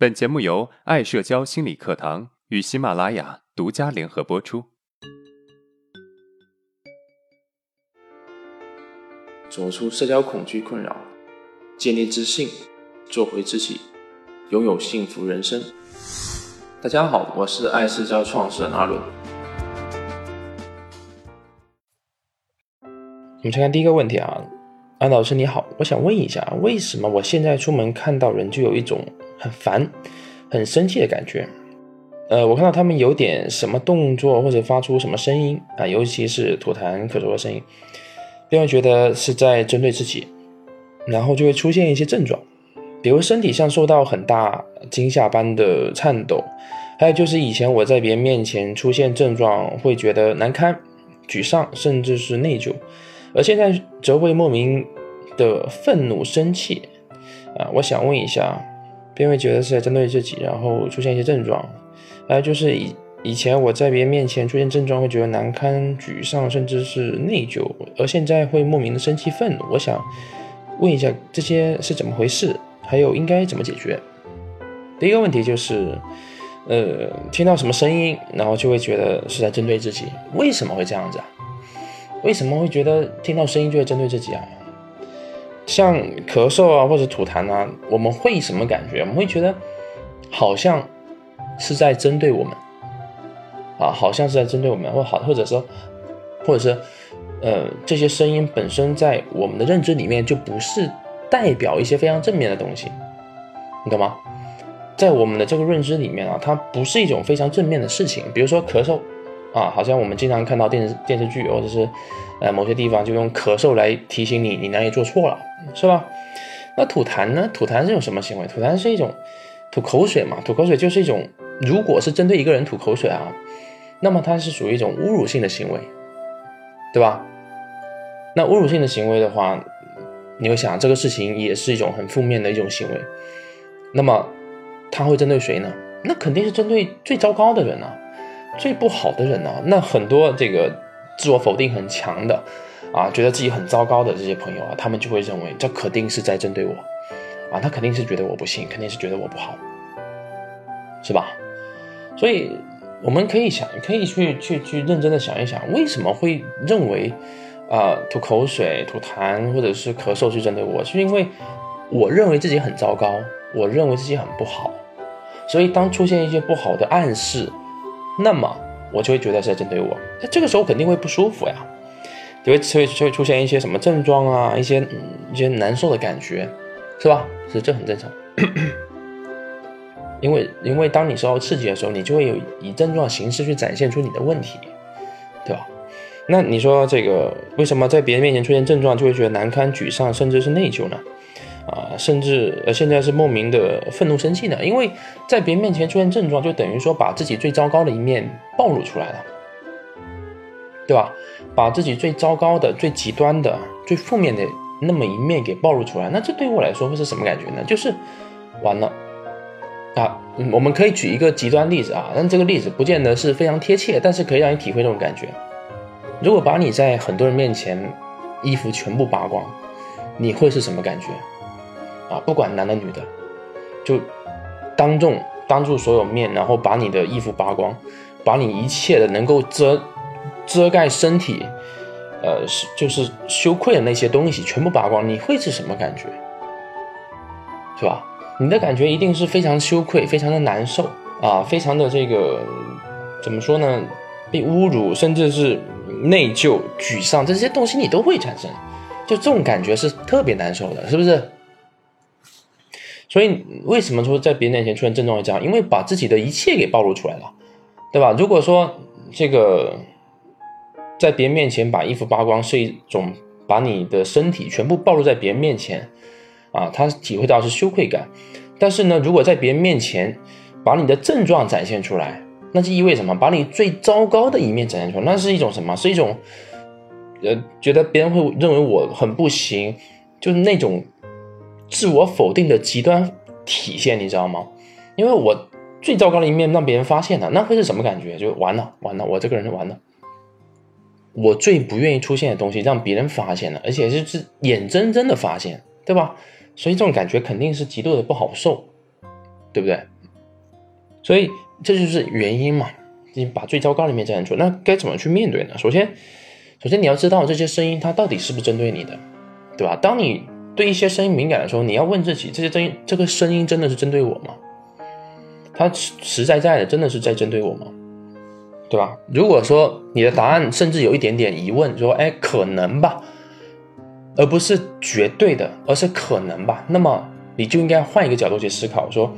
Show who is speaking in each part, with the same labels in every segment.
Speaker 1: 本节目由爱社交心理课堂与喜马拉雅独家联合播出。
Speaker 2: 走出社交恐惧困扰，建立自信，做回自己，拥有幸福人生。大家好，我是爱社交创始人阿伦。我们先看第一个问题啊，安老师你好，我想问一下，为什么我现在出门看到人就有一种很烦、很生气的感觉？呃，我看到他们有点什么动作或者发出什么声音啊，尤其是吐痰、咳嗽的声音，便会觉得是在针对自己，然后就会出现一些症状，比如身体上受到很大惊吓般的颤抖，还有就是以前我在别人面前出现症状会觉得难堪、沮丧，甚至是内疚，而现在则会莫名的愤怒、生气啊。我想问一下。便会觉得是在针对自己，然后出现一些症状，还有就是以以前我在别人面前出现症状会觉得难堪、沮丧，甚至是内疚，而现在会莫名的生气、愤怒。我想问一下这些是怎么回事，还有应该怎么解决？第一个问题就是，呃，听到什么声音，然后就会觉得是在针对自己，为什么会这样子啊？为什么会觉得听到声音就会针对自己啊？像咳嗽啊，或者吐痰啊，我们会什么感觉？我们会觉得好像是在针对我们啊，好像是在针对我们，或好，或者说，或者是呃，这些声音本身在我们的认知里面就不是代表一些非常正面的东西，你懂吗？在我们的这个认知里面啊，它不是一种非常正面的事情。比如说咳嗽啊，好像我们经常看到电视电视剧，或者是呃某些地方就用咳嗽来提醒你你哪里做错了。是吧？那吐痰呢？吐痰是一种什么行为？吐痰是一种吐口水嘛？吐口水就是一种，如果是针对一个人吐口水啊，那么它是属于一种侮辱性的行为，对吧？那侮辱性的行为的话，你会想这个事情也是一种很负面的一种行为，那么他会针对谁呢？那肯定是针对最糟糕的人啊，最不好的人啊。那很多这个自我否定很强的。啊，觉得自己很糟糕的这些朋友啊，他们就会认为这肯定是在针对我，啊，他肯定是觉得我不行，肯定是觉得我不好，是吧？所以我们可以想，可以去去去认真的想一想，为什么会认为啊吐口水、吐痰或者是咳嗽是针对我？是因为我认为自己很糟糕，我认为自己很不好，所以当出现一些不好的暗示，那么我就会觉得是在针对我，那这个时候肯定会不舒服呀。就会会会出现一些什么症状啊，一些一些难受的感觉，是吧？是这很正常，因为因为当你受到刺激的时候，你就会有以症状形式去展现出你的问题，对吧？那你说这个为什么在别人面前出现症状就会觉得难堪、沮丧，甚至是内疚呢？啊，甚至呃现在是莫名的愤怒、生气呢？因为在别人面前出现症状，就等于说把自己最糟糕的一面暴露出来了。对吧？把自己最糟糕的、最极端的、最负面的那么一面给暴露出来，那这对我来说会是什么感觉呢？就是完了啊！我们可以举一个极端例子啊，但这个例子不见得是非常贴切，但是可以让你体会这种感觉。如果把你在很多人面前衣服全部扒光，你会是什么感觉？啊，不管男的女的，就当众当住所有面，然后把你的衣服扒光，把你一切的能够遮。遮盖身体，呃，是就是羞愧的那些东西全部拔光，你会是什么感觉？是吧？你的感觉一定是非常羞愧，非常的难受啊，非常的这个怎么说呢？被侮辱，甚至是内疚、沮丧，这些东西你都会产生，就这种感觉是特别难受的，是不是？所以为什么说在别人面前出现症状会这样？因为把自己的一切给暴露出来了，对吧？如果说这个。在别人面前把衣服扒光是一种把你的身体全部暴露在别人面前，啊，他体会到是羞愧感。但是呢，如果在别人面前把你的症状展现出来，那就意味着什么？把你最糟糕的一面展现出来，那是一种什么？是一种，呃，觉得别人会认为我很不行，就是那种自我否定的极端体现，你知道吗？因为我最糟糕的一面让别人发现了，那会是什么感觉？就完了，完了，我这个人就完了。我最不愿意出现的东西让别人发现了，而且是是眼睁睁的发现，对吧？所以这种感觉肯定是极度的不好受，对。不对？所以这就是原因嘛。你把最糟糕的一面展现出，那该怎么去面对呢？首先，首先你要知道这些声音它到底是不是针对你的，对吧？当你对一些声音敏感的时候，你要问自己：这些声音，这个声音真的是针对我吗？他实实在在的真的是在针对我吗？对吧？如果说你的答案甚至有一点点疑问，说：“哎，可能吧。”而不是绝对的，而是可能吧。那么你就应该换一个角度去思考，说，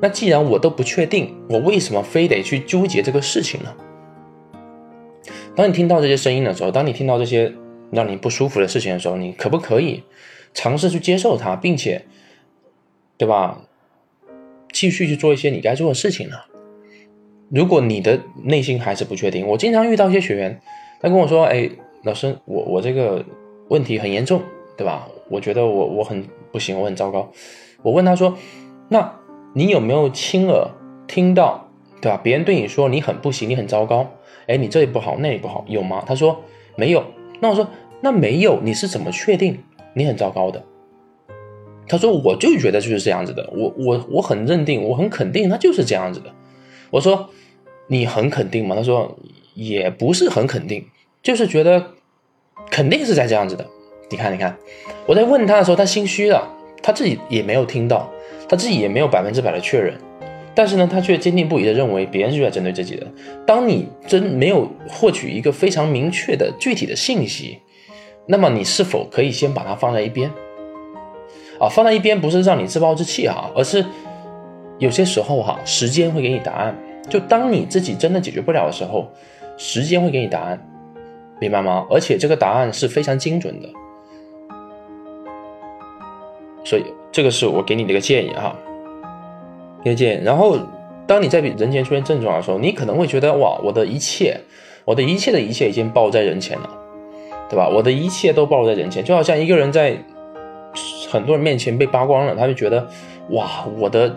Speaker 2: 那既然我都不确定，我为什么非得去纠结这个事情呢？当你听到这些声音的时候，当你听到这些让你不舒服的事情的时候，你可不可以尝试去接受它，并且，对吧？继续去做一些你该做的事情呢？如果你的内心还是不确定，我经常遇到一些学员，他跟我说：“哎，老师，我我这个。”问题很严重，对吧？我觉得我我很不行，我很糟糕。我问他说：“那你有没有亲耳听到，对吧？别人对你说你很不行，你很糟糕，哎，你这里不好，那里不好，有吗？”他说没有。那我说那没有，你是怎么确定你很糟糕的？他说我就觉得就是这样子的，我我我很认定，我很肯定，他就是这样子的。我说你很肯定吗？他说也不是很肯定，就是觉得。肯定是在这样子的，你看，你看，我在问他的时候，他心虚了，他自己也没有听到，他自己也没有百分之百的确认，但是呢，他却坚定不移的认为别人就在针对自己的。当你真没有获取一个非常明确的具体的信息，那么你是否可以先把它放在一边？啊，放在一边不是让你自暴自弃哈，而是有些时候哈，时间会给你答案。就当你自己真的解决不了的时候，时间会给你答案。明白吗？而且这个答案是非常精准的，所以这个是我给你的一个建议哈，一个建议。然后，当你在人前出现症状的时候，你可能会觉得哇，我的一切，我的一切的一切已经暴露在人前了，对吧？我的一切都暴露在人前，就好像一个人在很多人面前被扒光了，他就觉得哇，我的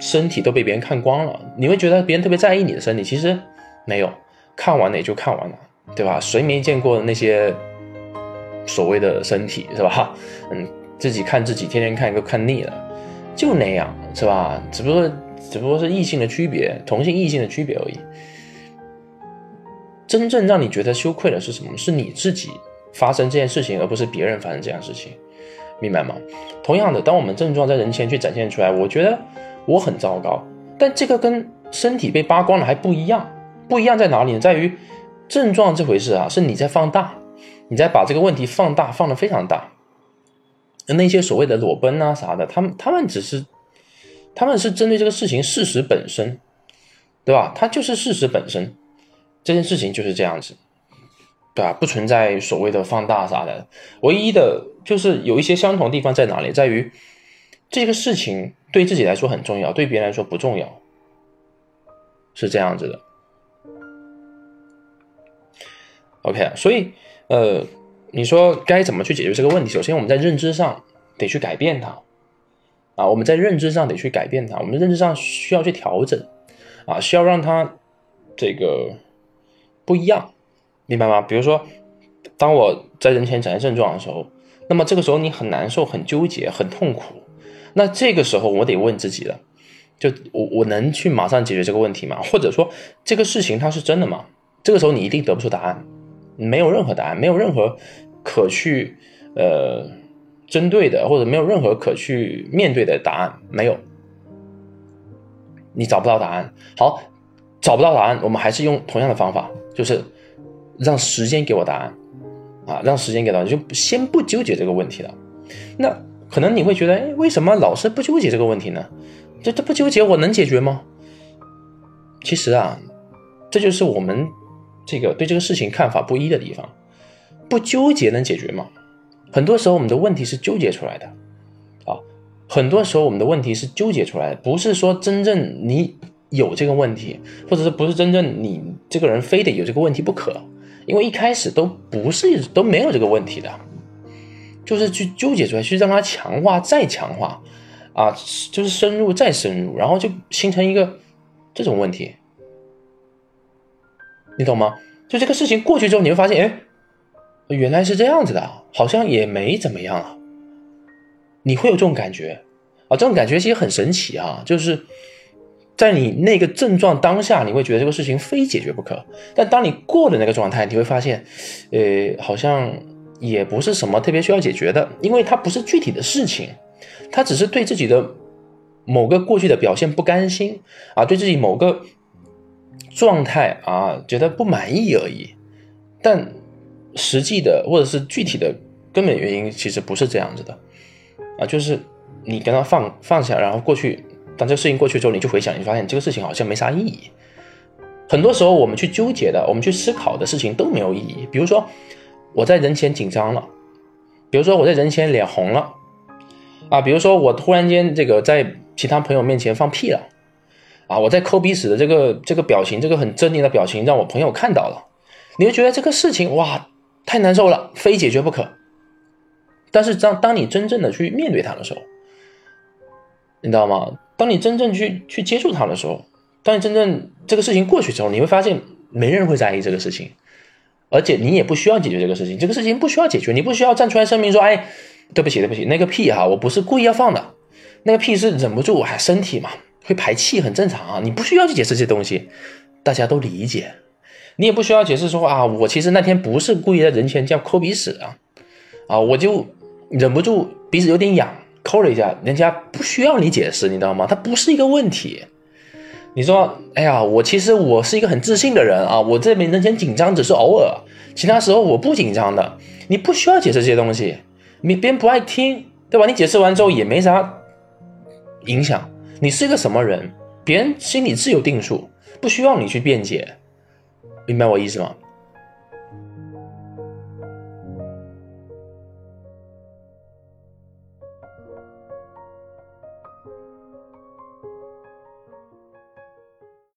Speaker 2: 身体都被别人看光了。你会觉得别人特别在意你的身体，其实没有，看完了也就看完了。对吧？谁没见过那些所谓的身体，是吧？嗯，自己看自己，天天看都看腻了，就那样，是吧？只不过只不过是异性的区别，同性异性的区别而已。真正让你觉得羞愧的是什么？是你自己发生这件事情，而不是别人发生这样事情，明白吗？同样的，当我们症状在人前去展现出来，我觉得我很糟糕，但这个跟身体被扒光了还不一样，不一样在哪里呢？在于。症状这回事啊，是你在放大，你在把这个问题放大，放的非常大。那些所谓的裸奔啊啥的，他们他们只是，他们是针对这个事情事实本身，对吧？它就是事实本身，这件事情就是这样子，对吧？不存在所谓的放大啥的，唯一的就是有一些相同地方在哪里，在于这个事情对自己来说很重要，对别人来说不重要，是这样子的。OK，所以，呃，你说该怎么去解决这个问题？首先，我们在认知上得去改变它，啊，我们在认知上得去改变它，我们认知上需要去调整，啊，需要让它这个不一样，明白吗？比如说，当我在人前展现症状的时候，那么这个时候你很难受、很纠结、很痛苦，那这个时候我得问自己了，就我我能去马上解决这个问题吗？或者说这个事情它是真的吗？这个时候你一定得不出答案。没有任何答案，没有任何可去呃针对的，或者没有任何可去面对的答案，没有，你找不到答案。好，找不到答案，我们还是用同样的方法，就是让时间给我答案啊，让时间给答案，就先不纠结这个问题了。那可能你会觉得，哎，为什么老是不纠结这个问题呢？这这不纠结，我能解决吗？其实啊，这就是我们。这个对这个事情看法不一的地方，不纠结能解决吗？很多时候我们的问题是纠结出来的，啊，很多时候我们的问题是纠结出来的，不是说真正你有这个问题，或者是不是真正你这个人非得有这个问题不可，因为一开始都不是都没有这个问题的，就是去纠结出来，去让它强化再强化，啊，就是深入再深入，然后就形成一个这种问题。你懂吗？就这个事情过去之后，你会发现，哎，原来是这样子的，好像也没怎么样啊。你会有这种感觉啊，这种感觉其实很神奇啊，就是在你那个症状当下，你会觉得这个事情非解决不可，但当你过了那个状态，你会发现，呃，好像也不是什么特别需要解决的，因为它不是具体的事情，它只是对自己的某个过去的表现不甘心啊，对自己某个状态啊觉得不满意而已，但实际的或者是具体的根本原因其实不是这样子的。啊，就是你跟他放放下，然后过去，当这个事情过去之后，你就回想，你发现这个事情好像没啥意义。很多时候我们去纠结的，我们去思考的事情都没有意义。比如说我在人前紧张了，比如说我在人前脸红了，啊，比如说我突然间这个在其他朋友面前放屁了，啊，我在抠鼻屎的这个这个表情，这个很狰狞的表情让我朋友看到了，你会觉得这个事情哇太难受了，非解决不可。但是当当你真正的去面对它的时候，你知道吗？当你真正去去接触它的时候，当你真正这个事情过去之后，你会发现没人会在意这个事情，而且你也不需要解决这个事情，这个事情不需要解决，你不需要站出来声明说，哎，对不起，对不起，那个屁哈，我不是故意要放的，那个屁是忍不住，还身体嘛，会排气，很正常啊，你不需要去解释这些东西，大家都理解，你也不需要解释说啊，我其实那天不是故意在人前这样抠鼻屎啊，啊，我就。忍不住鼻子有点痒，抠了一下，人家不需要你解释，你知道吗？它不是一个问题。你说，哎呀，我其实我是一个很自信的人啊，我这边人前紧张只是偶尔，其他时候我不紧张的。你不需要解释这些东西，你别人不爱听，对吧？你解释完之后也没啥影响。你是一个什么人，别人心里自有定数，不需要你去辩解，明白我意思吗？